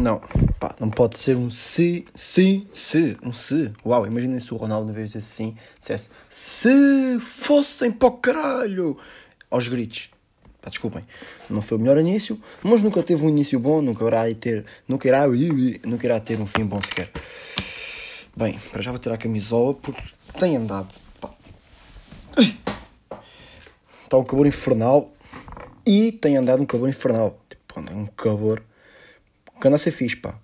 Não, pá, não pode ser um se, se, se, um se. Uau, imaginem se o Ronaldo, em vez de dizer dissesse se fossem para o caralho, aos gritos. Pá, desculpem, não foi o melhor início, mas nunca teve um início bom, nunca irá ter, nunca irá, nunca irá ter um fim bom sequer. Bem, para já vou tirar a camisola porque tem andado. Pá. Está um calor infernal e tem andado um calor infernal. Tipo, anda um calor a ser fixe, pá.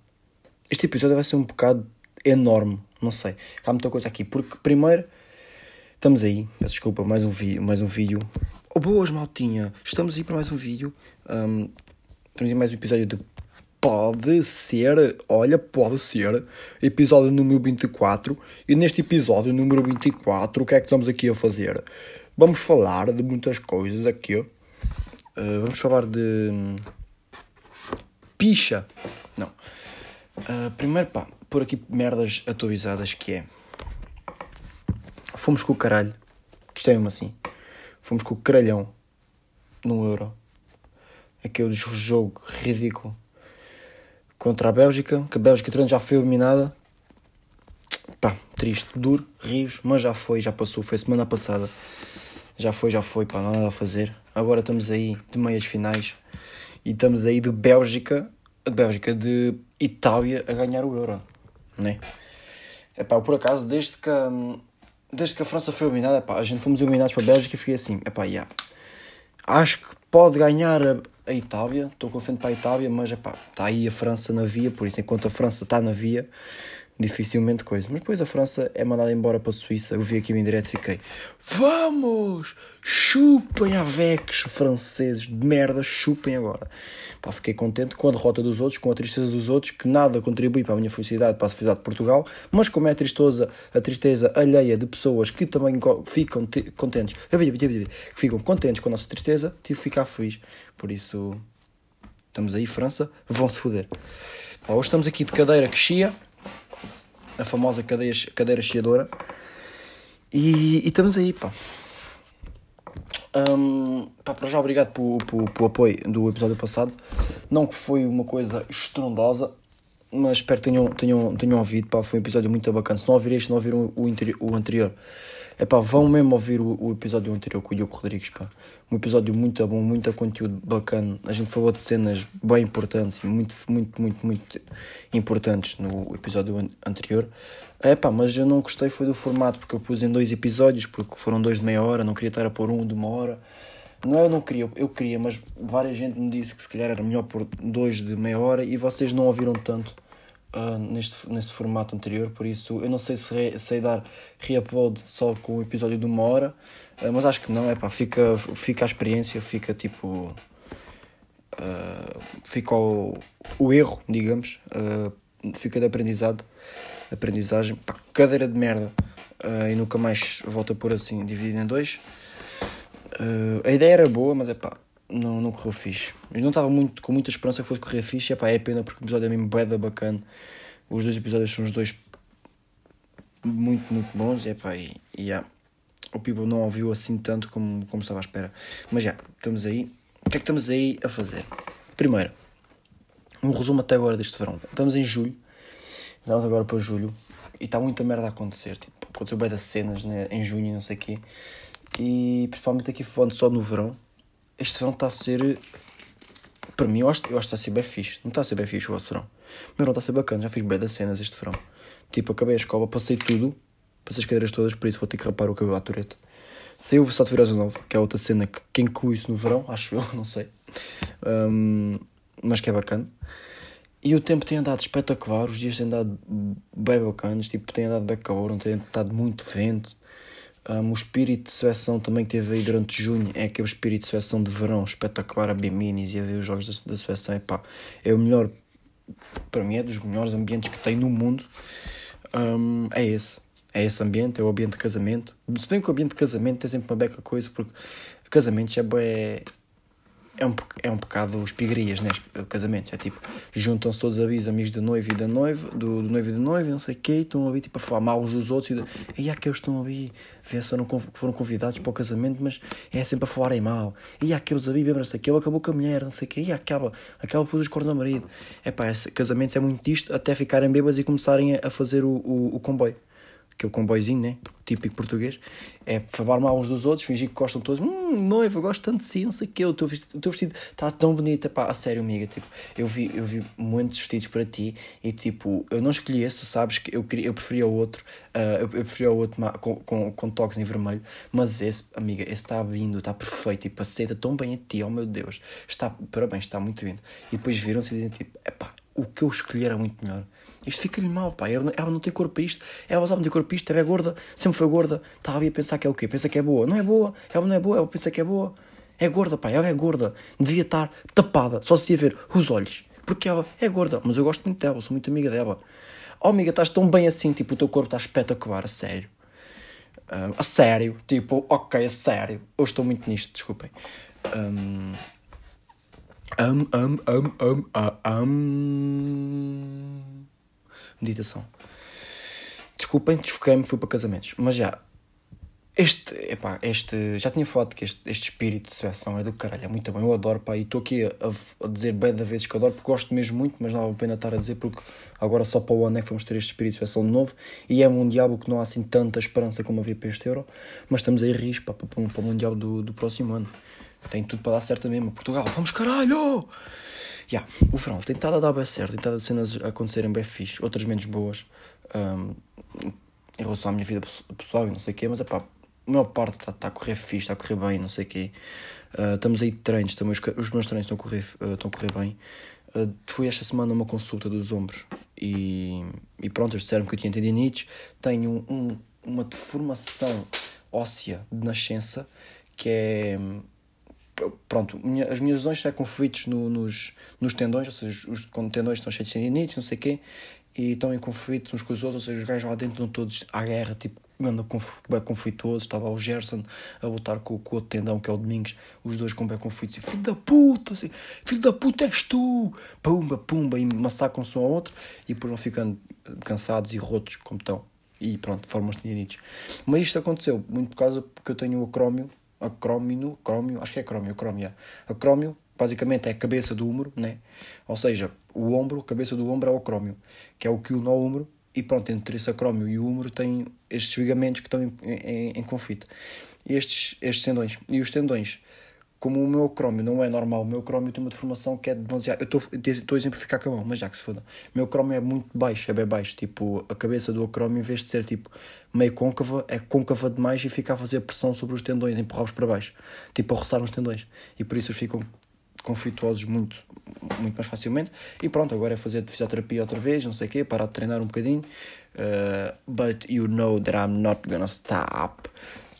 Este episódio vai ser um bocado enorme, não sei. Há muita coisa aqui, porque primeiro estamos aí, peço desculpa, mais um vídeo, mais um vídeo Oh, boas, maltinha! Estamos aí para mais um vídeo. Um, estamos aí mais um episódio de Pode Ser. Olha, pode ser. Episódio número 24. E neste episódio número 24, o que é que estamos aqui a fazer? Vamos falar de muitas coisas aqui. Uh, vamos falar de. Picha. Não. Uh, primeiro, pá, por aqui merdas atualizadas que é. Fomos com o caralho. Que isto é mesmo assim Fomos com o caralhão no Euro. Aquele jogo ridículo contra a Bélgica, que a Bélgica já foi eliminada. Pá, triste, duro, rios, mas já foi, já passou, foi semana passada. Já foi, já foi, pá, não há nada a fazer. Agora estamos aí de meias finais e estamos aí de Bélgica, de Bélgica, de Itália a ganhar o Euro, né? Pá, por acaso, desde que desde que a França foi eliminada, pá, a gente fomos eliminados para a Bélgica e fiquei assim, é pá, yeah. acho que pode ganhar a, a Itália, estou confiante para a Itália, mas é pá, está aí a França na via, por isso enquanto a França está na via, dificilmente coisa. Mas depois a França é mandada embora para a Suíça. Eu vi aqui o indireto e fiquei: Vamos! Chupem Avex, franceses de merda, chupem agora. Pá, fiquei contente com a derrota dos outros, com a tristeza dos outros, que nada contribui para a minha felicidade, para a felicidade de Portugal, mas como é a tristeza, a tristeza alheia de pessoas que também ficam contentes, que ficam contentes com a nossa tristeza, tive que ficar feliz. Por isso, estamos aí, França, vão-se foder. hoje estamos aqui de cadeira que chia a famosa cadeia, cadeira chiadora. E, e estamos aí, pá. Um, pá, para já, obrigado pelo, pelo, pelo apoio do episódio passado. Não que foi uma coisa estrondosa, mas espero que tenham, tenham, tenham ouvido. Pá, foi um episódio muito bacana. Se não ouvirem este, não ouviram o, o, o anterior, é pá, vão mesmo ouvir o, o, episódio anterior com o Diogo Rodrigues, pá. Um episódio muito bom, muito conteúdo bacana. A gente falou de cenas bem importantes e muito, muito, muito, muito importantes no episódio anterior. É pá, mas eu não gostei foi do formato, porque eu pus em dois episódios, porque foram dois de meia hora, não queria estar a pôr um de uma hora. Não, eu não queria, eu queria, mas várias gente me disse que se calhar era melhor pôr dois de meia hora e vocês não ouviram tanto uh, neste, neste formato anterior, por isso eu não sei se re, sei dar reupload só com o episódio de uma hora, uh, mas acho que não, é pá, fica, fica a experiência, fica tipo. Uh, fica o, o erro, digamos, fica de aprendizado, aprendizagem, pá, cadeira de merda, e nunca mais volta por assim, dividido em dois. a ideia era boa, mas é pá, não, não correu fixe. Eu não estava muito, com muita esperança que fosse correr fixe. E, epá, é pena porque o episódio é mesmo beda bacana. Os dois episódios são os dois muito, muito bons. E, epá, e, e yeah, o people não ouviu assim tanto como, como estava à espera. Mas já, estamos aí. O que é que estamos aí a fazer? Primeiro, um resumo até agora deste verão. Estamos em julho. Estamos agora para julho. E está muita merda a acontecer. Tipo, aconteceu bem das cenas né, em junho e não sei o quê. E principalmente aqui falando só no verão este verão está a ser. Para mim, eu acho, eu acho que está a ser bem fixe. Não está a ser bem fixe o vosso verão. Mas não está a ser bacana. Já fiz bem das cenas este verão. Tipo, acabei a escola, passei tudo. Passei as cadeiras todas, por isso vou ter que rapar o cabelo à tureta. Saiu o Versato Virosa Novo, que é outra cena que quem inclui isso no verão, acho eu, não sei. Um, mas que é bacana. E o tempo tem andado espetacular, os dias têm andado bem bacanas, tipo, tem andado bem calor, não tem andado muito vento. Um, o espírito de seleção também que teve aí durante junho é aquele espírito de seleção de verão espetacular a ver minis e a ver os jogos da, da seleção. Epá, é o melhor, para mim, é dos melhores ambientes que tem no mundo. Um, é esse. É esse ambiente, é o ambiente de casamento. Se bem que o ambiente de casamento tem sempre uma beca coisa, porque casamentos é bem. É um, é um bocado espigarias, né? Casamentos. É tipo, juntam-se todos ali os amigos do noivo e da noiva, do, do noivo e da noiva, não sei o quê, e estão ali tipo a falar mal uns dos outros. E, de, e há aqueles estão ali, vê se foram convidados para o casamento, mas é sempre a falarem mal. E há aqueles ali, não sei o quê, ele acabou com a mulher, não sei o quê, e acaba, acaba por os cornos ao marido. É pá, casamentos é muito disto, até ficarem bêbados e começarem a, a fazer o, o, o comboio que é o comboizinho, né? Típico português, é falar mal uns dos outros, fingir que gostam todos. Hum, noiva, gosto tanto de si, não sei o teu vestido, está tão bonito, pá, a sério, amiga. Tipo, eu vi, eu vi muitos vestidos para ti e, tipo, eu não escolhi esse, tu sabes que eu, queria, eu preferia o outro, uh, eu, eu preferia o outro com, com, com toques em vermelho, mas esse, amiga, esse está vindo, está perfeito, tipo, aceita tão bem a ti, oh meu Deus, está, parabéns, está muito vindo. E depois viram-se e dizem, tipo, é pá, o que eu escolhi era muito melhor. Isto fica-lhe mal, pá. Ela, não tem corpo para isto. Ela sabe não tem corpo para isto. Ela é gorda, sempre foi gorda. Estava ali a pensar que é o quê? Pensa que é boa. Não é boa. Ela não é boa, ela pensa que é boa. É gorda, pá. Ela é gorda. Devia estar tapada. Só se devia ver os olhos. Porque ela é gorda. Mas eu gosto muito dela, sou muito amiga dela. Oh, amiga, estás tão bem assim. Tipo, o teu corpo está espetacular, a sério. Um, a sério. Tipo, ok, a sério. Eu estou muito nisto, desculpem. Um, um, um, um, um, um meditação. Desculpem, desfoquei-me, fui para casamentos. Mas já, este, epá, este, já tinha falado que este, este espírito de seleção é do caralho, é muito bom, eu adoro, pá, e estou aqui a, a, dizer bem da vez que adoro, porque gosto mesmo muito, mas não vale a pena estar a dizer, porque agora só para o ano é que vamos ter este espírito de seleção de novo, e é mundial, que não há assim tanta esperança como havia para este Euro, mas estamos aí risco, pá, para, para o mundial do, do próximo ano. Tem tudo para dar certo mesmo. Portugal, vamos caralho! Yeah, o verão tem estado a dar bem certo, tem estado a cenas a acontecerem bem fixe, outras menos boas um, em relação à minha vida pessoal e não sei o quê, mas epá, a maior parte está tá a correr fixe, está a correr bem, não sei o quê. Uh, estamos aí de treinos, estamos, os meus treinos estão a correr, uh, estão a correr bem. Uh, fui esta semana a uma consulta dos ombros e, e pronto, eles disseram que eu tinha tendinites, tenho um, uma deformação óssea de nascença que é pronto, minha, as minhas lesões são conflitos no, nos, nos tendões, ou seja, os, os tendões estão cheios de tendinites, não sei o quê, e estão em conflito uns com os outros, ou seja, os gajos lá dentro estão todos à guerra, tipo, anda bem conflituoso, estava o Gerson a lutar com, com o outro tendão, que é o Domingos, os dois com bem conflitos, e filho da puta, assim, filho da puta és tu, pumba, pumba, e massacram-se um ao outro, e depois vão ficando cansados e rotos, como estão, e pronto, formam os tendinites. Mas isto aconteceu muito por causa porque eu tenho o acrómio, acrómio, acrómio, acho que é acrómio, acrómio. Acrómio, basicamente, é a cabeça do ombro, né? Ou seja, o ombro, a cabeça do ombro é o acrómio, que é o que une ao ombro, e pronto, entre esse acrómio e o ombro tem estes ligamentos que estão em, em, em conflito. Estes, estes tendões. E os tendões como o meu crómio não é normal, o meu crómio tem uma deformação que é demasiado. Eu estou a exemplificar com a mão, mas já que se foda. O meu crómio é muito baixo, é bem baixo. Tipo, a cabeça do acrómio, em vez de ser tipo meio côncava, é côncava demais e fica a fazer pressão sobre os tendões, empurrá-los para baixo. Tipo, a roçar os tendões. E por isso eles ficam conflituosos muito, muito mais facilmente. E pronto, agora é fazer fisioterapia outra vez, não sei o quê, parar de treinar um bocadinho. Uh, but you know that I'm not gonna stop.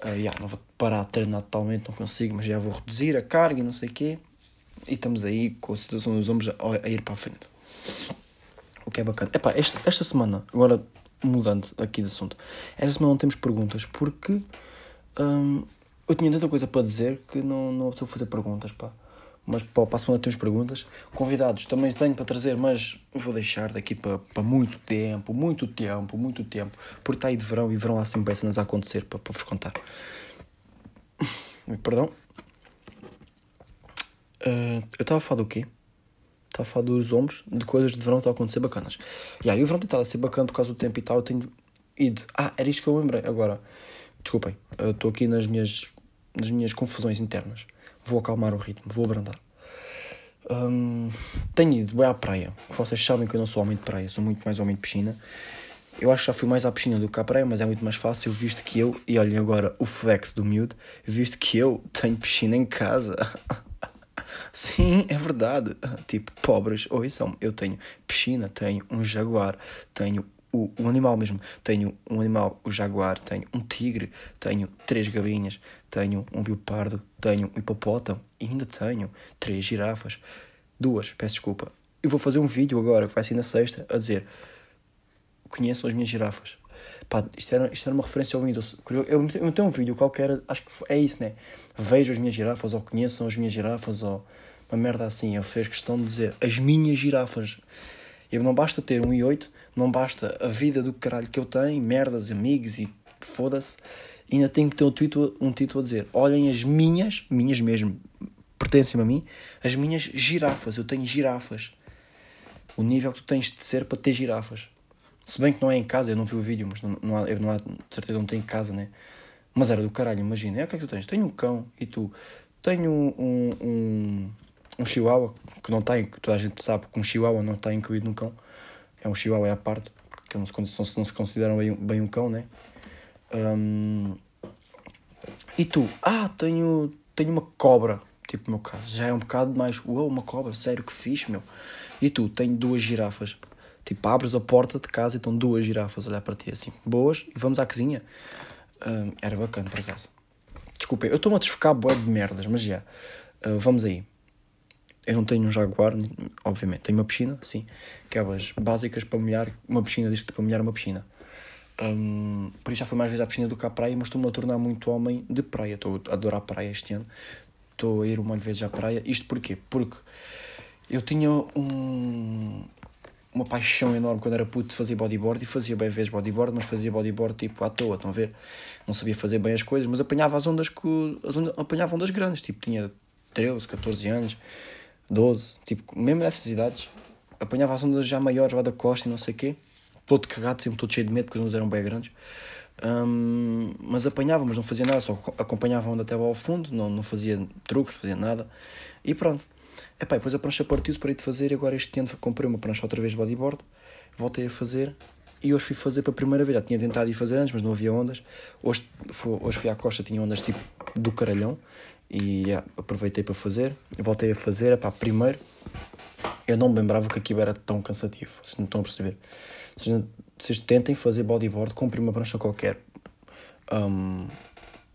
Uh, yeah, não vou parar de treinar totalmente, não consigo, mas já vou reduzir a carga e não sei o quê. E estamos aí com a situação dos ombros a, ir para a frente. O que é bacana. Epá, esta, esta semana, agora mudando aqui de assunto, esta semana não temos perguntas porque hum, eu tinha tanta coisa para dizer que não, não estou a fazer perguntas, pá. Mas para a semana temos perguntas. Convidados também tenho para trazer, mas vou deixar daqui para, para muito tempo, muito tempo, muito tempo. Porque está aí de verão e verão há sempre cenas a acontecer para, para vos contar. Perdão. Uh, eu estava a falar do quê? Estava a falar dos ombros, de coisas de verão que estão a acontecer bacanas. E aí o verão tem estado a ser bacana por causa do tempo e tal. Eu tenho ido. Ah, era isto que eu lembrei. Agora, desculpem, estou aqui nas minhas, nas minhas confusões internas. Vou acalmar o ritmo, vou abrandar. Um, tenho ido bem à praia. Vocês sabem que eu não sou homem de praia, sou muito mais homem de piscina. Eu acho que já fui mais à piscina do que à praia, mas é muito mais fácil, visto que eu, e olhem agora o flex do miúdo, visto que eu tenho piscina em casa. Sim, é verdade. Tipo, pobres, ouçam, eu tenho piscina, tenho um jaguar, tenho o, o animal mesmo. Tenho um animal, o jaguar, tenho um tigre, tenho três galinhas, tenho um biopardo, tenho um hipopótamo e ainda tenho três girafas. Duas, peço desculpa. Eu vou fazer um vídeo agora, que vai ser na sexta, a dizer conheçam as minhas girafas. Pá, isto era, isto era uma referência ao Windows. Eu, eu, tenho um vídeo qualquer, acho que é isso, né? Vejam as minhas girafas, ou conheçam as minhas girafas, ou uma merda assim. Ele fez questão de dizer as minhas girafas. Eu não basta ter um i8, não basta a vida do caralho que eu tenho, merdas, amigos e foda-se. Ainda tenho que ter um título, um título a dizer: olhem as minhas, minhas mesmo, pertencem a mim, as minhas girafas. Eu tenho girafas. O nível que tu tens de ser para ter girafas. Se bem que não é em casa, eu não vi o vídeo, mas não, não há, eu não há, de certeza não tenho em casa, né? Mas era do caralho, imagina. É o que é que tu tens? Tenho um cão e tu. Tenho um, um, um chihuahua, que não tem, que toda a gente sabe que um chihuahua não está incluído num cão. É um chihuahua é à parte, porque não se, não se consideram bem, bem um cão, né? Um, e tu? Ah, tenho, tenho uma cobra. Tipo, no meu caso, já é um bocado mais. Uou, uma cobra, sério, que fixe, meu. E tu? Tenho duas girafas. Tipo, abres a porta de casa e estão duas girafas a olhar para ti assim, boas, e vamos à cozinha. Um, era bacana, por acaso. Desculpem, eu estou-me a desfocar boé de merdas, mas já. Uh, vamos aí. Eu não tenho um Jaguar, obviamente. Tenho uma piscina, sim. Aquelas básicas para molhar. Uma piscina, diz que para molhar uma piscina. Um, por isso já fui mais vezes à piscina do que à praia, mas estou-me a tornar muito homem de praia. Estou a adorar a praia este ano. Estou a ir um monte de vezes à praia. Isto porquê? Porque eu tinha um, uma paixão enorme quando era puto de fazer bodyboard e fazia bem vezes bodyboard, mas fazia bodyboard tipo à toa, estão a ver? Não sabia fazer bem as coisas, mas apanhava as ondas que as ondas, apanhava ondas grandes, tipo tinha 13, 14 anos, 12, tipo, mesmo nessas idades, apanhava as ondas já maiores lá da costa e não sei o quê, todo cagado, sempre todo cheio de medo, porque as ondas eram bem grandes. Um, mas apanhava, mas não fazia nada, só acompanhava a onda até lá ao fundo, não, não fazia truques, fazia nada, e pronto. Epá, depois a prancha partiu-se para ir de fazer agora este ano comprei uma prancha outra vez de bodyboard, voltei a fazer e hoje fui fazer para a primeira vez. Já tinha tentado ir fazer antes, mas não havia ondas. Hoje, foi, hoje fui à costa, tinha ondas tipo do caralhão e aproveitei para fazer. Voltei a fazer, epá, primeiro eu não me lembrava que aquilo era tão cansativo, vocês não estão a perceber. Vocês, vocês tentem fazer bodyboard, comprem uma prancha qualquer um,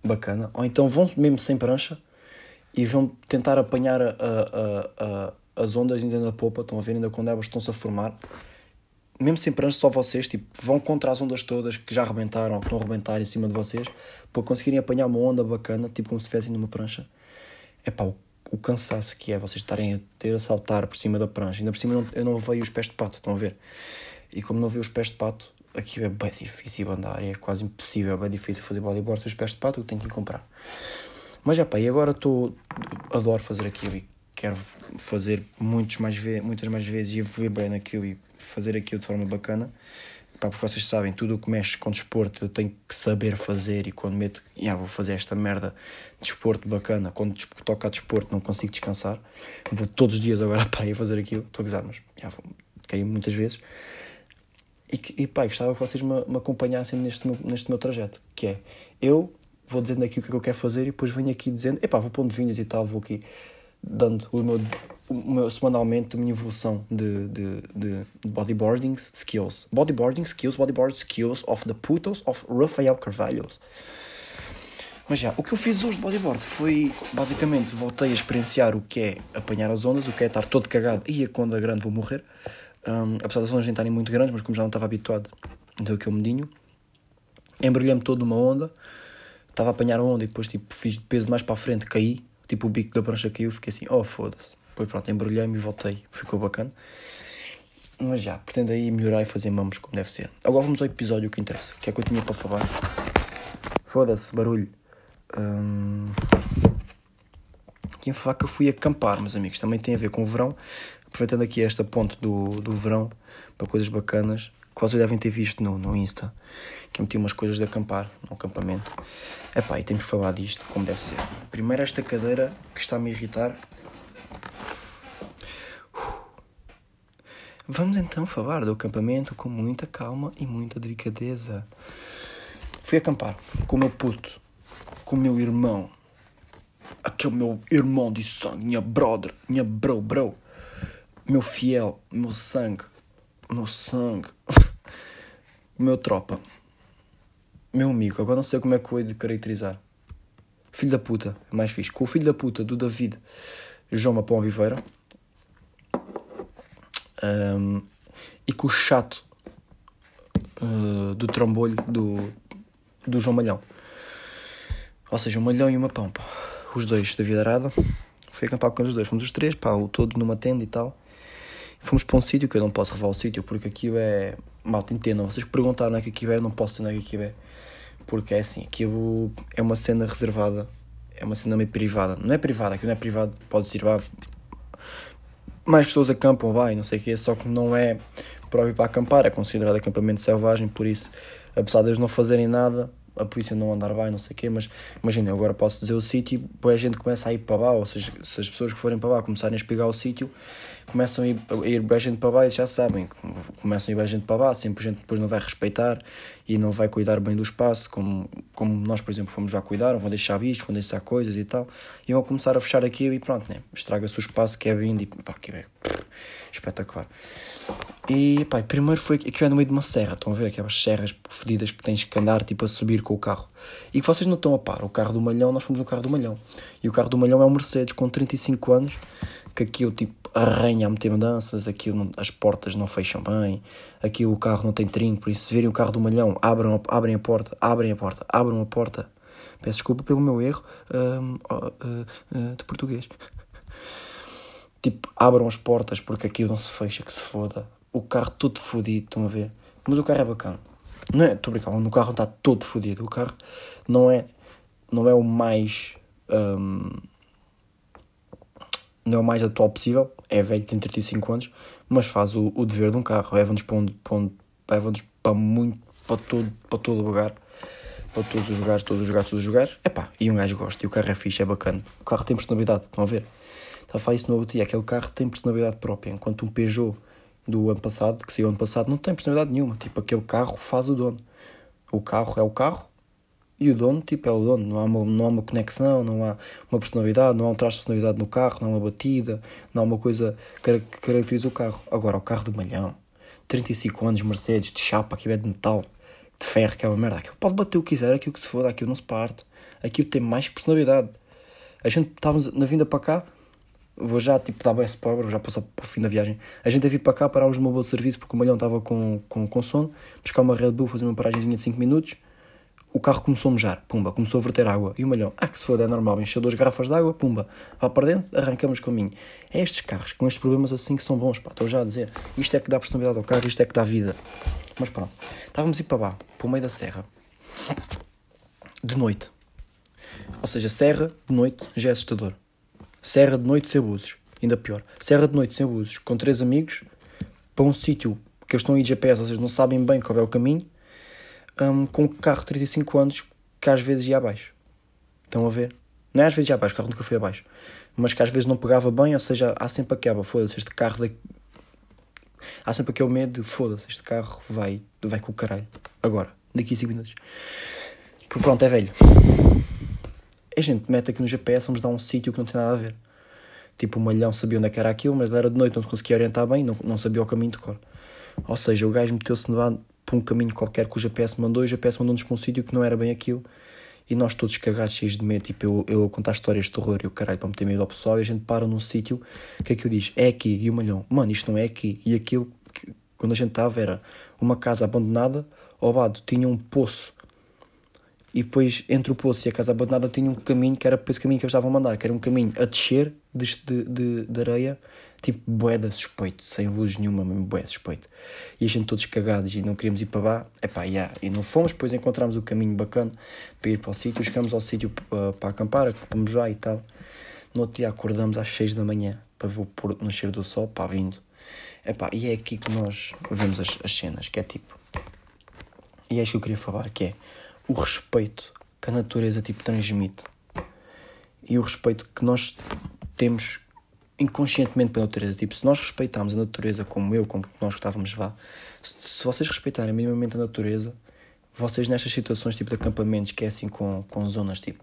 bacana, ou então vão mesmo sem prancha e vão tentar apanhar a, a, a, as ondas ainda na popa, estão a ver ainda quando elas estão-se a formar. Mesmo sem prancha, só vocês tipo, vão contra as ondas todas que já arrebentaram ou que estão a arrebentar em cima de vocês para conseguirem apanhar uma onda bacana, tipo como se estivessem numa prancha. É pá, o, o, cansaço que é vocês estarem a ter a saltar por cima da prancha. Ainda por cima eu não, eu não os pés de pato, estão a ver? E como não vejo os pés de pato, aqui é bem difícil andar, é quase impossível, é bem difícil fazer bodyboard sem os pés de pato, eu tenho que ir comprar. Mas já pá, e agora estou. Adoro fazer aquilo e quero fazer muitos mais ve muitas mais vezes e evoluir bem naquilo e fazer aquilo de forma bacana. Pá, porque vocês sabem, tudo o que mexe com desporto eu tenho que saber fazer e quando meto, yeah, vou fazer esta merda de desporto bacana. Quando toca a desporto não consigo descansar. Vou todos os dias agora para ir fazer aquilo. Estou a gozar, mas yeah, vou, quero ir muitas vezes. E, e pá, gostava que vocês me, me acompanhassem neste meu, neste meu trajeto, que é eu vou dizendo aqui o que, é que eu quero fazer e depois venho aqui dizendo, epá, vou pondo vinhos e tal, vou aqui dando o meu, o meu semanalmente a minha evolução de, de, de bodyboarding skills. Bodyboarding skills, bodyboard skills of the putos of Rafael Carvalho. Mas já, o que eu fiz hoje de bodyboard foi, basicamente, voltei a experienciar o que é apanhar as ondas, o que é estar todo cagado e a quando a grande vou morrer. Um, apesar das ondas nem estarem muito grandes, mas como já não estava habituado, deu aquele medinho. Embrulhei-me todo numa onda, estava a apanhar a onda e depois tipo, fiz peso mais para a frente, caí, tipo o bico da prancha caiu, fiquei assim, oh foda-se. Depois pronto, embrulhei-me e voltei, ficou bacana. Mas já, pretendo aí melhorar e fazer mamos como deve ser. Agora vamos ao episódio que interessa, que é que eu tinha para falar. Foda-se, barulho. Hum... Tinha falar que eu fui acampar, meus amigos. Também tem a ver com o verão. Aproveitando aqui esta ponte do, do verão para coisas bacanas quase devem ter visto no, no Insta, que eu meti umas coisas de acampar no acampamento. Epá, e temos que falar disto como deve ser. Primeiro esta cadeira que está a me irritar. Vamos então falar do acampamento com muita calma e muita delicadeza. Fui acampar com o meu puto, com o meu irmão, aquele meu irmão de sangue, minha brother, minha bro, bro, meu fiel, meu sangue, meu sangue, meu tropa, meu amigo, agora não sei como é que eu hei de caracterizar. Filho da puta, é mais fixe. Com o filho da puta do David João Mapão Oliveira um, e com o chato uh, do trambolho do, do João Malhão. Ou seja, o Malhão e o Mapão, pá. os dois da vida arada. Fui acampar com os dois. Fomos os três, pá, todos numa tenda e tal. Fomos para um sítio que eu não posso revelar o sítio porque aquilo é. Malta, entendam. Vocês perguntaram onde é que aquilo é, eu não posso dizer onde é que é. Porque é assim, aquilo é uma cena reservada. É uma cena meio privada. Não é privada, aquilo não é privado. Pode ser, vá. Mais pessoas acampam, vai, não sei o quê. Só que não é próprio para acampar. É considerado acampamento selvagem, por isso, apesar de não fazerem nada, a polícia não andar bem, não sei o quê, mas imagina, agora posso dizer o sítio e a gente começa a ir para lá, ou seja, se as pessoas que forem para lá começarem a espigar o sítio, começam a ir, a ir gente para e já sabem, começam a ir bem gente para lá, sempre a gente depois não vai respeitar e não vai cuidar bem do espaço, como, como nós, por exemplo, fomos já cuidar, vão deixar bichos, vão deixar coisas e tal, e vão começar a fechar aquilo e pronto, né? estraga-se o espaço que é vindo e pá, que é espetacular. E pá, primeiro foi aquilo é no meio de uma serra, estão a ver aquelas serras fedidas que tens que andar tipo a subir com o carro. E que vocês não estão a par, o carro do Malhão, nós fomos no carro do Malhão. E o carro do Malhão é um Mercedes com 35 anos, que aquilo tipo arranha a meter mudanças, não, as portas não fecham bem, aqui o carro não tem trinco, por isso se virem o carro do Malhão, abram, abrem a porta, abrem a porta, abram a porta. Peço desculpa pelo meu erro uh, uh, uh, de português. tipo, abram as portas porque aquilo não se fecha, que se foda o carro todo fodido, estão a ver? Mas o carro é bacana. Não é? Estou brincando, o carro está todo fodido. O carro não é, não é o mais. Um, não é o mais atual possível. É velho, tem 35 anos, mas faz o, o dever de um carro. Leva-nos para, onde, para, onde, para muito. para todo, para todo lugar. Para todos os lugares, todos os lugares, todos os lugares. Epá, e um gajo gosta. E o carro é fixe, é bacana. O carro tem personalidade, estão a ver? Estava a falar isso no outro dia. Aquele carro tem personalidade própria. Enquanto um Peugeot do ano passado, que saiu ano passado, não tem personalidade nenhuma. Tipo, aquele carro faz o dono. O carro é o carro e o dono, tipo, é o dono. Não há uma, não há uma conexão, não há uma personalidade, não há um traço de personalidade no carro, não há uma batida, não há uma coisa que caracteriza o carro. Agora, o carro de malhão, 35 anos, Mercedes, de chapa, aquilo é de metal, de ferro, que é uma merda. Aquilo pode bater o que quiser, aquilo que se foda, aquilo não se parte. Aquilo tem mais personalidade. A gente estávamos na vinda para cá, vou já tipo dar bem pobre, já passar para o fim da viagem. A gente a vir para cá, parámos numa boa de serviço porque o malhão estava com, com, com sono, buscar uma Red Bull, fazer uma paragemzinha de 5 minutos. O carro começou a mejar, pumba, começou a verter água. E o malhão, ah, que se foda, é normal, encheu duas garrafas de água, pumba, vá para dentro, arrancamos caminho. É estes carros com estes problemas assim que são bons, pá, estou já a dizer. Isto é que dá personalidade ao carro, isto é que dá vida. Mas pronto, estávamos a ir para lá, para o meio da serra, de noite. Ou seja, serra de noite já é assustador. Serra de noite sem abusos. Ainda pior. Serra de noite sem abusos. Com três amigos. Para um sítio que eles estão aí de GPS, ou seja, não sabem bem qual é o caminho. Um, com um carro de 35 anos que às vezes ia abaixo. Estão a ver? Não é às vezes ia abaixo, o carro nunca foi abaixo. Mas que às vezes não pegava bem, ou seja, há sempre aquela, foda-se, este carro daqui... Há sempre aquele medo foda-se, este carro vai, vai com o caralho. Agora, daqui a 5 minutos. Porque pronto, é velho a gente mete aqui no GPS, vamos dar um sítio que não tem nada a ver. Tipo, o malhão sabia onde é que era aquilo, mas era de noite, não conseguia orientar bem, não, não sabia o caminho de cor. Ou seja, o gajo meteu-se um caminho qualquer que o GPS mandou e o GPS mandou-nos para um sítio que não era bem aquilo. E nós todos cagados, cheios de medo, tipo, eu, eu a contar histórias de terror e o caralho para meter medo ao pessoal, e a gente para num sítio, que é que eu diz? É aqui, e o malhão, mano, isto não é aqui. E aquilo, que, quando a gente estava, era uma casa abandonada, ao lado tinha um poço e depois entre o poço e a casa abandonada tinha um caminho que era esse caminho que eles estavam a mandar, que era um caminho a descer de, de, de areia, tipo boeda suspeito, sem luz nenhuma, mesmo boeda suspeito. E a gente todos cagados e não queríamos ir para lá, epá, yeah. e não fomos, depois encontramos o caminho bacana para ir para o sítio, chegamos ao sítio para, para acampar, fomos já e tal. No outro dia acordamos às 6 da manhã para ver o pôr nascer do sol, pá, vindo. Epá, e é aqui que nós vemos as, as cenas, que é tipo. E é isto que eu queria falar, que é o respeito que a natureza tipo transmite e o respeito que nós temos inconscientemente pela natureza. Tipo, se nós respeitarmos a natureza como eu, como nós estávamos lá, se, se vocês respeitarem minimamente a natureza, vocês nestas situações tipo de acampamentos, que é assim com, com zonas tipo,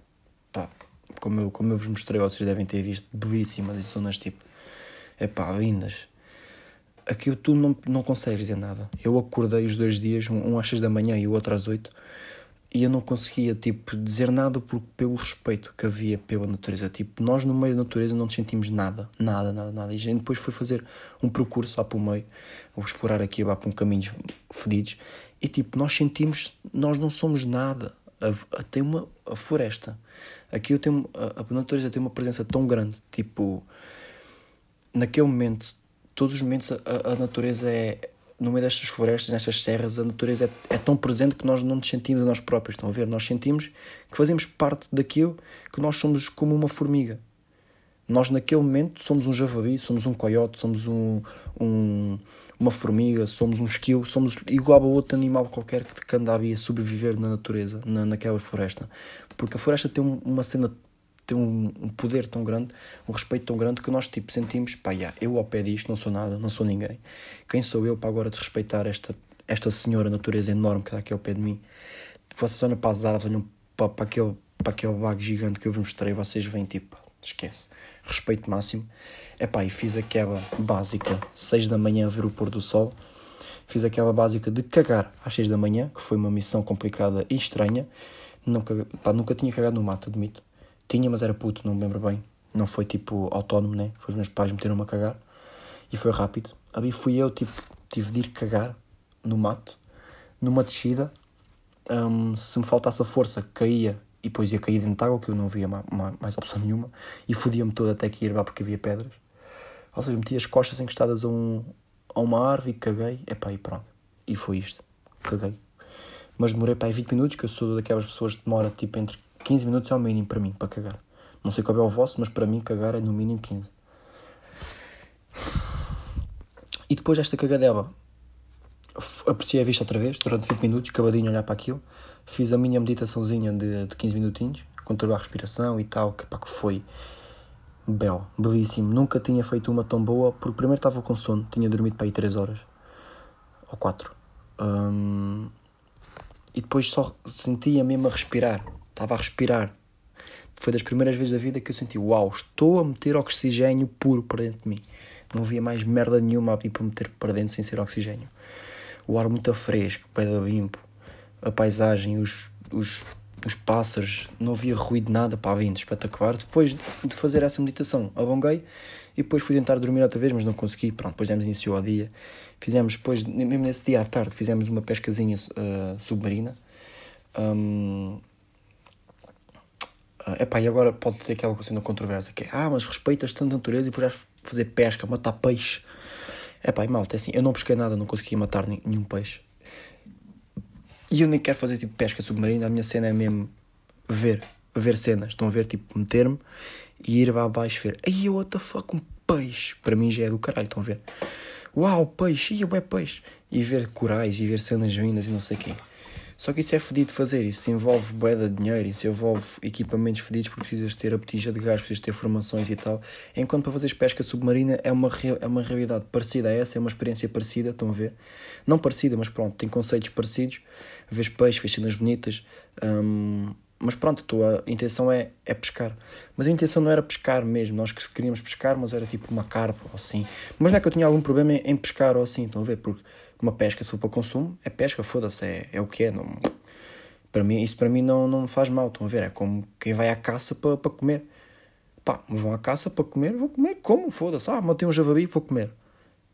pá, como eu, como eu vos mostrei, vocês devem ter visto, belíssimas e zonas tipo, é pá, lindas. Aqui tu não, não consegues dizer nada. Eu acordei os dois dias, um, um às seis da manhã e o outro às oito, e eu não conseguia tipo dizer nada por, pelo respeito que havia pela natureza tipo nós no meio da natureza não sentimos nada nada nada nada e a gente depois foi fazer um percurso lá para o meio ou explorar aqui lá para um caminhos fedidos e tipo nós sentimos nós não somos nada A, a, tem uma a floresta. Aqui eu tenho, a, a natureza tem uma presença tão grande. Tipo, naquele momento, todos os momentos, a, a natureza é. No meio destas florestas, nestas serras, a natureza é, é, tão presente que nós não nos sentimos a nós próprios. Estão a ver? Nós sentimos que fazemos parte daquilo que nós somos como uma formiga. Nós, naquele momento, somos um javali, somos um coiote, somos um, um, uma formiga, somos um esquilo, somos igual a outro animal qualquer que anda a sobreviver na natureza, na, naquela floresta. Porque a floresta tem uma cena tem um, um, poder tão grande, um respeito tão grande que nós tipo sentimos, pá, yeah, eu ao pé disto não sou nada, não sou ninguém. Quem sou eu para agora respeitar esta, esta senhora natureza enorme que está aqui ao pé de mim? Vocês olham para as árvores, olham para, para, aquele, para aquele vago gigante que eu vos mostrei, vocês vêm tipo, esquece, respeito máximo. Epá, e fiz aquela básica, 6 da manhã a ver o pôr do sol. Fiz aquela básica de cagar às 6 da manhã, que foi uma missão complicada e estranha. Nunca, pá, nunca tinha cagado no mato, admito. Tinha, mas era puto, não me lembro bem. Não foi tipo autónomo, né? Foi os meus pais meteram-me a cagar. E foi rápido. Ali fui eu, tipo, tive de ir cagar no mato, numa descida. Um, se me faltasse a força, caía e depois ia cair dentro de água, que eu não via mais, opção nenhuma. E fodia-me todo até que ir lá porque havia pedras. Ou seja, meti as costas encostadas a, um, a uma árvore e caguei. Epá, e pronto. E foi isto. Caguei. Mas demorei para aí 20 minutos, que eu sou daquelas pessoas que demora tipo entre 15 minutos é o mínimo para mim, para cagar. Não sei qual é o vosso, mas para mim cagar é no mínimo 15. E depois desta cagadela, apreciei a vista outra vez, durante 20 minutos, acabadinho a olhar para aquilo. Fiz a minha meditaçãozinha de, de 15 minutinhos, controlei a respiração e tal, que, pá, que foi belo, belíssimo. Nunca tinha feito uma tão boa, porque primeiro estava com sono, tinha dormido para aí 3 horas, ou 4. Um, e depois só sentia mesmo a respirar, estava a respirar. Foi das primeiras vezes da vida que eu senti, uau, estou a meter oxigênio puro para dentro de mim. Não havia mais merda nenhuma a vir para meter para dentro sem ser oxigênio. O ar muito fresco, pé da limpo, a paisagem, os, os, os pássaros, não havia ruído nada para vindo, espetacular. Depois de fazer essa meditação, alonguei e depois fui tentar dormir outra vez, mas não consegui. Pronto, depois demos início ao dia. Fizemos depois, mesmo nesse dia à tarde, fizemos uma pescazinha uh, submarina. Um, Uh, epá, e agora pode ser aquela cena controversa que é ah, mas respeitas tanto a natureza e depois fazer pesca, matar peixe. Epá, e malta, é assim, eu não pesquei nada, não consegui matar nenhum peixe. E eu nem quero fazer tipo pesca submarina, a minha cena é mesmo ver, ver cenas. Estão a ver, tipo, meter-me e ir lá abaixo ver. Aí, what the fuck, um peixe. Para mim já é do caralho, estão a ver? Uau, peixe, e é peixe. E ver corais e ver cenas vindas e não sei quem. Só que isso é fedido de fazer, isso envolve boeda de dinheiro, isso envolve equipamentos fedidos porque precisas ter a botija de gás, precisas ter formações e tal. Enquanto para fazeres pesca submarina é uma, é uma realidade parecida a essa, é uma experiência parecida, estão a ver? Não parecida, mas pronto, tem conceitos parecidos. Vês peixe, vês cenas bonitas. Hum, mas pronto, a tua intenção é, é pescar. Mas a intenção não era pescar mesmo, nós queríamos pescar, mas era tipo uma carpa ou assim. Mas não é que eu tinha algum problema em, em pescar ou assim, estão a ver? Porque uma pesca, se for para consumo, é pesca, foda-se, é, é o que é. Não, para mim, isso para mim não, não me faz mal, estão a ver? É como quem vai à caça para, para comer. Pá, vão à caça para comer, vou comer, como? Foda-se. Ah, matei um javali, vou comer.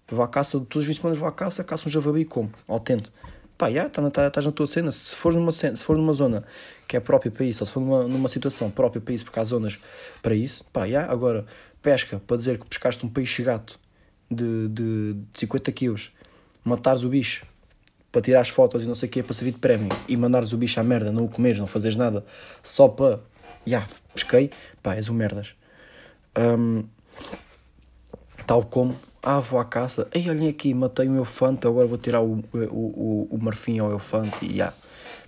Vou à caça, todos os fins de vou à caça, caço um javali e como, ao tento. Pá, já, estás tá, tá na tua cena. Se for, numa, se for numa zona que é própria para isso, ou se for numa, numa situação própria para isso, porque há zonas para isso, pá, já, agora, pesca, para dizer que pescaste um peixe gato de, de, de 50 quilos matares o bicho para tirar as fotos e não sei o que para servir de prémio e mandares o bicho à merda, não o comeres, não fazeres nada só para, já, yeah, pesquei, pá, és um merdas. Um, tal como, ah, vou à caça, ei, olhem aqui, matei um elefante, agora vou tirar o, o, o, o marfim ao elefante e, yeah,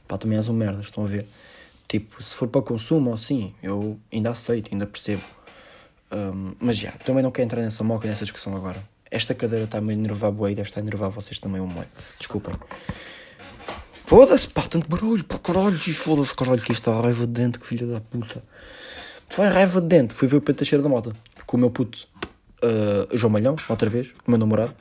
pá, também és um merdas, estão a ver? Tipo, se for para consumo, assim, eu ainda aceito, ainda percebo. Um, mas já, também não quero entrar nessa moca, nessa discussão agora. Esta cadeira está-me a enervar bué e deve estar a enervar vocês também um moé. Desculpem. Foda-se, pá, tanto barulho, pá, caralho, foda-se, caralho, que isto está a raiva de dente, que filha da puta. Foi raiva de dente, fui ver o Pedro Teixeira da Mota, com o meu puto uh, João Malhão, outra vez, com o meu namorado.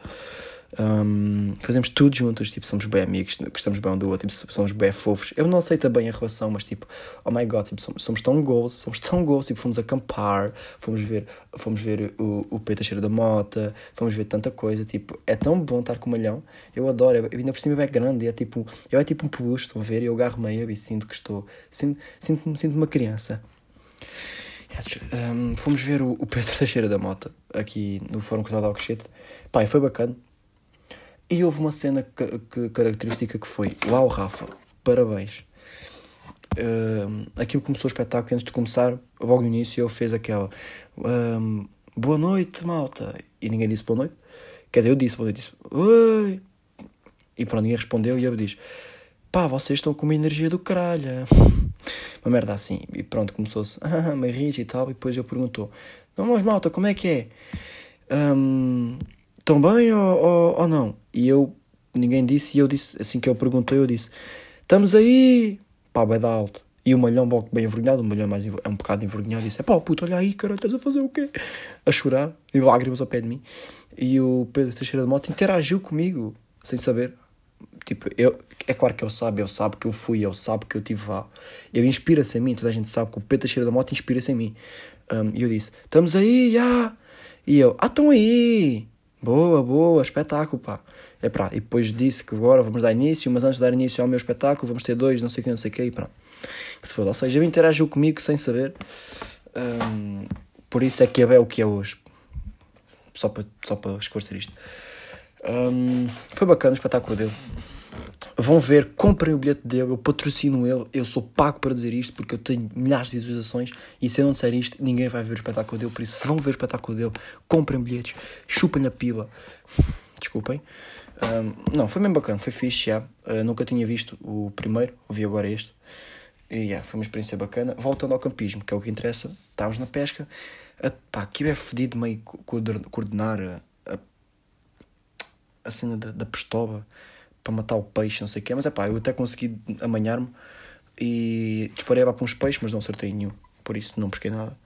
Um, fazemos tudo juntos, tipo, somos bem amigos, gostamos bem um do outro, tipo, somos bem fofos. Eu não aceito bem a relação, mas tipo, oh my god, tipo, somos, somos tão goals, somos tão goals, tipo, fomos acampar, fomos ver, fomos ver o, o Peter Cheiro da Mota, fomos ver tanta coisa, tipo, é tão bom estar com o Malhão, eu adoro, eu, ainda por cima é grande, é tipo, eu é tipo um peluche, estão a ver, eu agarro meio e sinto que estou, sinto, sinto, sinto uma criança. Um, fomos ver o, o Pedro Teixeira da Mota aqui no Fórum Cultural de Alcochete. Pai, foi bacana. E houve uma cena que, que, característica que foi: Uau, Rafa, parabéns. Um, aquilo começou o espetáculo antes de começar, logo no início, ele fez aquela um, Boa noite, malta. E ninguém disse boa noite. Quer dizer, eu disse boa noite, disse Oi. E pronto, ninguém respondeu. E ele diz: Pá, vocês estão com uma energia do caralho. Uma merda assim. E pronto, começou-se, ah, meio rígido e tal. E depois ele perguntou: Não, mas malta, como é que é? Um, bem ou, ou, ou, não? E eu, ninguém disse, e eu disse, assim que eu perguntei, eu disse, estamos aí, pá, vai dar alto. E o malhão, bem envergonhado, o malhão mais, é um bocado envergonhado, disse, é pá, puto, olha aí, caralho, estás a fazer o quê? A chorar, e lágrimas ao pé de mim. E o Pedro Teixeira de Moto interagiu comigo, sem saber. Tipo, eu, é claro que ele sabe, ele sabe que eu fui, ele sabe que eu tive lá. Ele inspira-se em mim, toda a gente sabe que o Pedro Teixeira da Moto inspira-se em mim. Um, e eu disse, estamos aí, já! E eu, ah, estão aí! Boa, boa, espetáculo, pá. É pá, e depois disse que agora vamos dar início, mas antes de dar início ao meu espetáculo vamos ter dois, não sei o que, não sei o que, e. Que se foda. Ou seja, ele interagiu comigo sem saber. Um, por isso é que é o que é hoje. Só para, só para esclarecer isto. Um, foi bacana o espetáculo dele. Vão ver, comprem o bilhete dele, eu patrocino ele, eu sou pago para dizer isto porque eu tenho milhares de visualizações e se eu não disser isto, ninguém vai ver o espetáculo dele, por isso vão ver o espetáculo dele, comprem bilhetes, chupem a pila. Desculpem. Um, não, foi bem bacana, foi fixe já. Uh, nunca tinha visto o primeiro, ouvi agora este. E yeah, foi uma experiência bacana. Voltando ao campismo, que é o que interessa, estávamos na pesca. Uh, pá, aquilo é fedido meio coordenar a, cena da, da pistola para matar o peixe, não sei o quê, mas é pá, eu até consegui amanhar-me e disparei para uns peixes, mas não acertei nenhum, por isso não pesquei nada.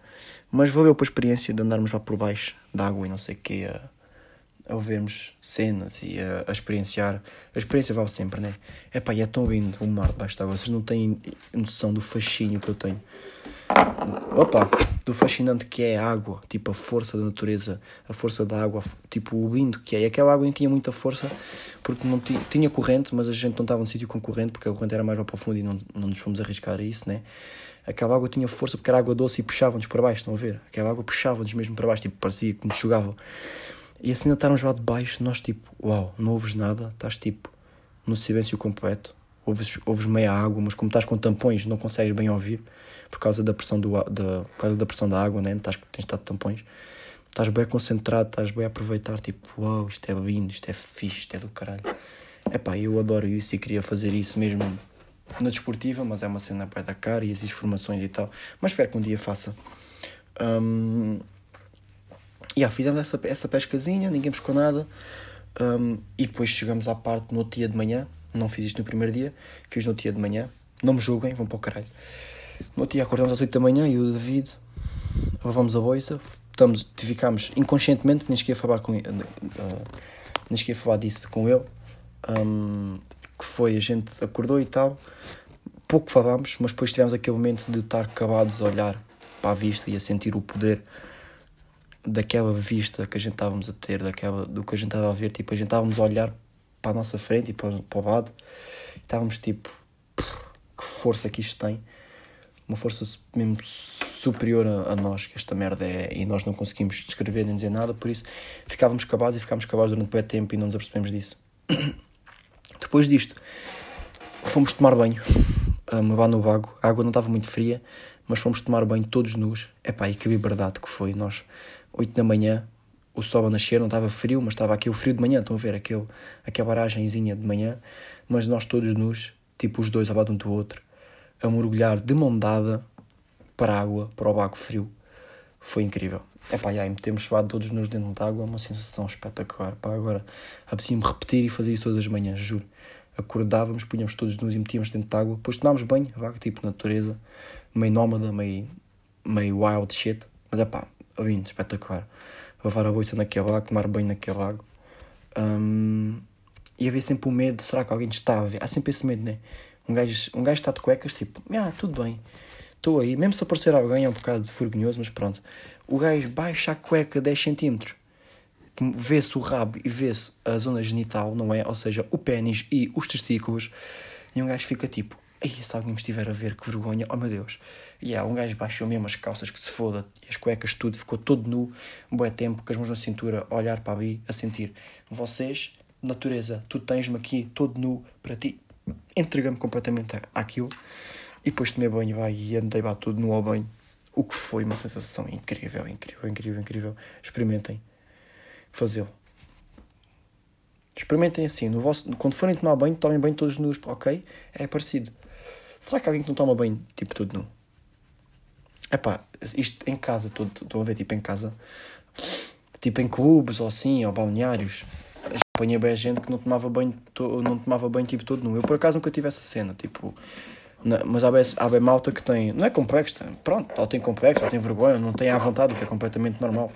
Mas valeu para a experiência de andarmos lá por baixo da água e não sei o quê, a, a vermos cenas e a, a, experienciar. A experiência vale sempre, né? É pá, e é tão lindo o mar debaixo da água, vocês não têm noção do fascínio que eu tenho opa, do fascinante que é a água, tipo a força da natureza, a força da água, tipo o lindo que é. E aquela água não tinha muita força porque não tinha, tinha corrente, mas a gente não estava no sítio com corrente porque a corrente era mais lá para o fundo e não, não nos fomos arriscar a isso, né? Aquela água tinha força porque era água doce e puxava-nos para baixo, estão a ver? Aquela água puxava-nos mesmo para baixo, tipo, parecia que nos jogava. E assim estarmos lá de baixo, nós tipo, uau, não ouves nada, estás tipo no silêncio completo, ouves, ouves meia água, mas como estás com tampões não consegues bem ouvir por causa da pressão, do, da, por causa da, pressão da água, né? estás, tens estado tampões. Estás bem concentrado, estás bem a aproveitar, tipo, uau, wow, isto é lindo, isto é fixe, isto é do caralho. Epá, eu adoro isso e queria fazer isso mesmo na desportiva, mas é uma cena para da cara e existem formações e tal. Mas espero que um dia faça. Um, yeah, fizemos essa, essa pescazinha, ninguém pescou nada. Um, e depois chegamos à parte no outro dia de manhã. Não fiz isto no primeiro dia, fiz no dia de manhã. Não me julguem, vão para o caralho. No outro dia acordamos às 8 da manhã e o David levamos a boisa, estamos, ficámos inconscientemente, nem a falar com uh, nem a falar disso com ele. Um, que foi, a gente acordou e tal, pouco falámos, mas depois tivemos aquele momento de estar acabados a olhar para a vista e a sentir o poder daquela vista que a gente estávamos a ter, daquela, do que a gente estava a ver, tipo, a gente estávamos a olhar para a nossa frente e para, para o lado, estávamos tipo, que força que isto tem uma força mesmo superior a, a, nós, que esta merda é, e nós não conseguimos descrever nem dizer nada, por isso ficávamos acabados e ficámos acabados durante muito tempo e não nos apercebemos disso. Depois disto, fomos tomar banho, um, lá no vago, a água não estava muito fria, mas fomos tomar banho todos nus. Epá, e que liberdade que foi, nós, 8 da manhã, o sol a nascer, não estava frio, mas estava aquele frio de manhã, estão a ver, aquele, aquela baragenzinha de manhã, mas nós todos nus, tipo os dois ao lado um do outro, a mergulhar de mão dada para a água, para o baco frio. Foi incrível. É pá, aí metemos suado todos nos dentro de água, é uma sensação espetacular. Pá, agora apetecia-me repetir e fazer isso todas as manhãs, juro. Acordávamos, punhamos todos nos e metíamos dentro de água, depois tomámos banho, vaga tipo natureza, meio nómada, meio, meio wild shit. Mas é pá, lindo, espetacular. Lavar a bolsa naquele lago, tomar banho naquele lago. Um, e havia sempre o medo, será que alguém está a ver? Há sempre esse medo, né? Um gajo, um gajo está de cuecas, tipo, ah, tudo bem, estou aí. Mesmo se aparecer alguém é um bocado vergonhoso, mas pronto. O gajo baixa a cueca 10 centímetros, vê-se o rabo e vê-se a zona genital, não é? Ou seja, o pênis e os testículos. E um gajo fica tipo, Ei, se alguém me estiver a ver, que vergonha, oh meu Deus. E yeah, um gajo baixou mesmo as calças que se foda, e as cuecas, tudo, ficou todo nu, um bom tempo, com as mãos na cintura, a olhar para ali, a sentir. Vocês, natureza, tu tens-me aqui todo nu para ti. Entrega-me completamente àquilo. E depois tomei banho, vai, e andei lá todo nu ao banho. O que foi uma sensação incrível, incrível, incrível, incrível. Experimentem fazê-lo. Experimentem assim, no vosso, quando forem tomar banho, tomem banho todos nus, ok? É parecido. Será que alguém que não toma banho, tipo, todo nu? É pá, isto em casa, estou a ver, tipo, em casa, tipo, em clubes ou assim, ou balneários, já apanhei bem gente que não tomava banho, to, não tomava banho, tipo, todo nu. Eu, por acaso, nunca tive essa cena, tipo, mas há bem, há bem malta que tem, não é complexo, pronto, ou tem complexo, ou tem vergonha, não tem à vontade, o que é completamente normal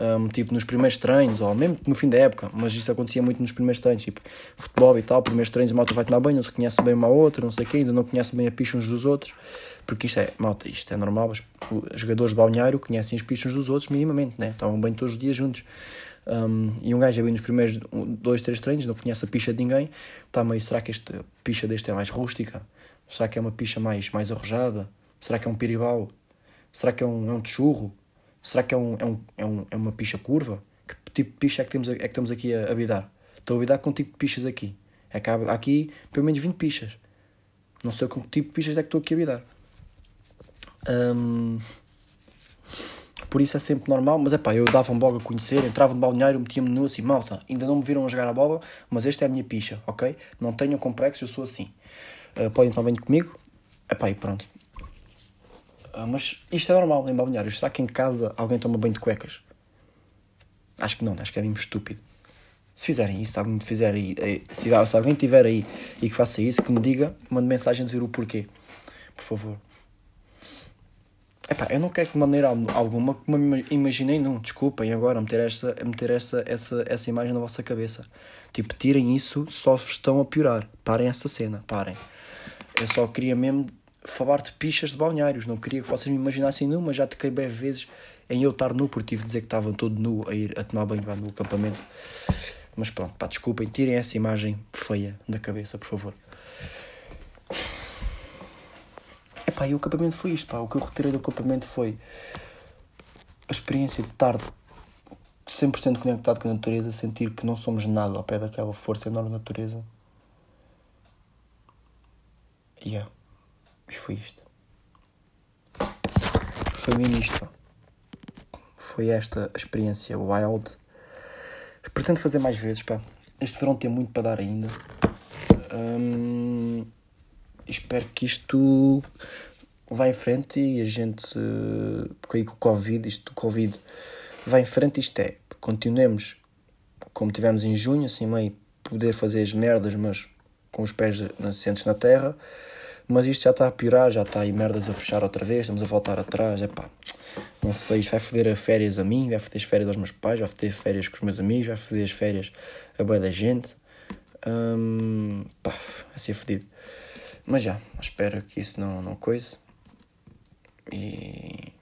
um, tipo nos primeiros treinos, ou mesmo no fim da época, mas isso acontecia muito nos primeiros treinos, tipo futebol e tal, primeiros treinos a malta vai tomar banho, não se conhece bem uma a outra, não sei o ainda não conhece bem a picha uns dos outros, porque isto é, malta, isto é normal, os, jogadores de balneário conhecem as pichas dos outros minimamente, né? Tomam banho todos os dias juntos. Um, e um gajo é bem nos primeiros dois, três treinos, não conhece a picha de ninguém, está meio, será que esta picha deste é mais rústica? Será que é uma picha mais, mais arrojada? Será que é um piribau? Será que é um, é um techurro? Será que é, um, é, um, é, um, é uma picha curva? Que tipo de picha é que, temos, é que estamos aqui a, a? Estou a bidar com um tipo de pichas aqui. É há aqui pelo menos 20 pichas. Não sei com que tipo de pichas é que estou aqui a bidar. Um, por isso é sempre normal, mas é pá, eu dava-me logo a conhecer, entrava no balneário, metia-me nu assim, malta, ainda não me viram a jogar a bola, mas esta é a minha picha, ok? Não tenham complexo, eu sou assim. Uh, podem banho comigo? É pá, e pronto. Ah, mas isto é normal em balneários. Será que em casa alguém toma banho de cuecas? Acho que não, acho que é mesmo estúpido. Se fizerem isso, se alguém, fizer aí, se alguém tiver aí e que faça isso, que me diga, mande mensagem a dizer o porquê. Por favor. Epá, eu não quero que de maneira alguma que me imaginei, não, desculpem agora meter, esta, meter essa, essa, essa imagem na vossa cabeça. Tipo, tirem isso, só estão a piorar. Parem essa cena, parem. Eu só queria mesmo falar de pichas de balneários. Não queria que vocês me imaginassem nu, mas já toquei bem vezes em eu estar nu, porque tive de dizer que estava todo nu a ir a tomar banho lá no acampamento. Mas pronto, pá, desculpem, tirem essa imagem feia da cabeça, por favor. Epá, e o acampamento foi isto, pá. O que eu retirei do acampamento foi a experiência de estar 100% conectado com a natureza, sentir que não somos nada ao pé daquela força enorme da natureza. Yeah. E foi isto. Foi mesmo isto. Foi esta experiência wild. Pretendo fazer mais vezes, pá. Este verão tem muito para dar ainda. Hum, espero que isto vá em frente e a gente, porque aí com o Covid, isto do Covid vai em frente, isto é, continuemos como tivemos em junho, assim meio poder fazer as merdas, mas com os pés assentes na terra. Mas isto já está a piorar, já está aí merdas a fechar outra vez, estamos a voltar atrás, é pá. Não sei, isto vai foder as férias a mim, vai foder as férias aos meus pais, vai foder férias com os meus amigos, vai foder as férias a boa da gente. Hum, pá, vai ser fodido. Mas já, espero que isso não, não coise. E.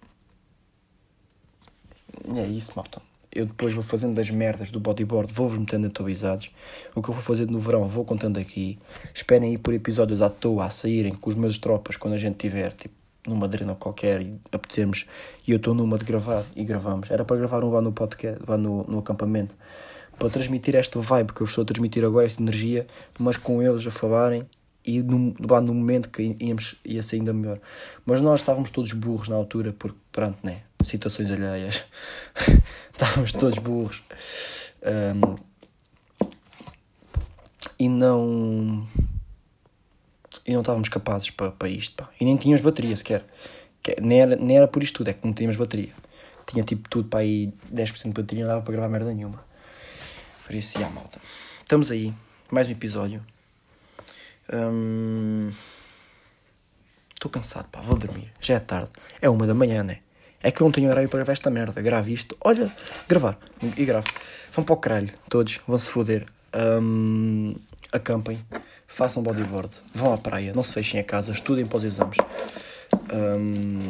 É isso, malta eu depois vou fazendo das merdas do bodyboard, vou-vos metendo atualizados. O que eu vou fazer no verão, vou contando aqui. Esperem aí por episódios à toa a saírem com os meus tropas quando a gente tiver, tipo, numa drena qualquer e apetecermos. E eu estou numa de gravar e gravamos. Era para gravar um lá no podcast, lá no, no acampamento. Para transmitir esta vibe que eu estou a transmitir agora, esta energia, mas com eles a falarem e no, lá no momento que íamos, ia ser ainda melhor. Mas nós estávamos todos burros na altura, porque, pronto, né? Situações alheias. estávamos todos burros. Um, e não. E não estávamos capazes para, para isto, pá. E nem tínhamos bateria sequer. Que, nem, era, nem era por isto tudo, é que não tínhamos bateria. Tinha tipo tudo para aí 10% de bateria, não dava para gravar merda nenhuma. Por isso, já, malta. Estamos aí, mais um episódio. Estou cansado, pá, vou dormir. Já é tarde. É uma da manhã, né? É que eu não tenho horário para gravar esta merda. Grave isto. Olha, gravar. E gravo. Vão para o caralho, todos. Vão se foder. Um, acampem. Façam bodyboard. Vão à praia. Não se fechem a casa. Estudem para os exames. Um,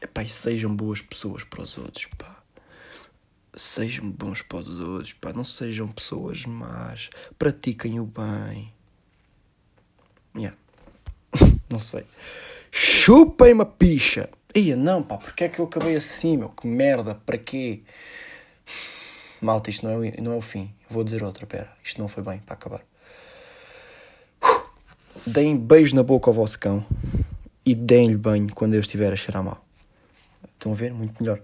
epá, e sejam boas pessoas para os outros, pá. Sejam bons para os outros, pá. Não sejam pessoas más. Pratiquem o bem. Yeah. não sei. Chupem uma picha. Ia, não, pá, porque é que eu acabei assim, meu? Que merda, para quê? Malta, isto não é, o, não é o fim. Vou dizer outra, pera. Isto não foi bem para acabar. Deem beijo na boca ao vosso cão e deem-lhe banho quando eu estiver a cheirar mal. Estão a ver? Muito melhor.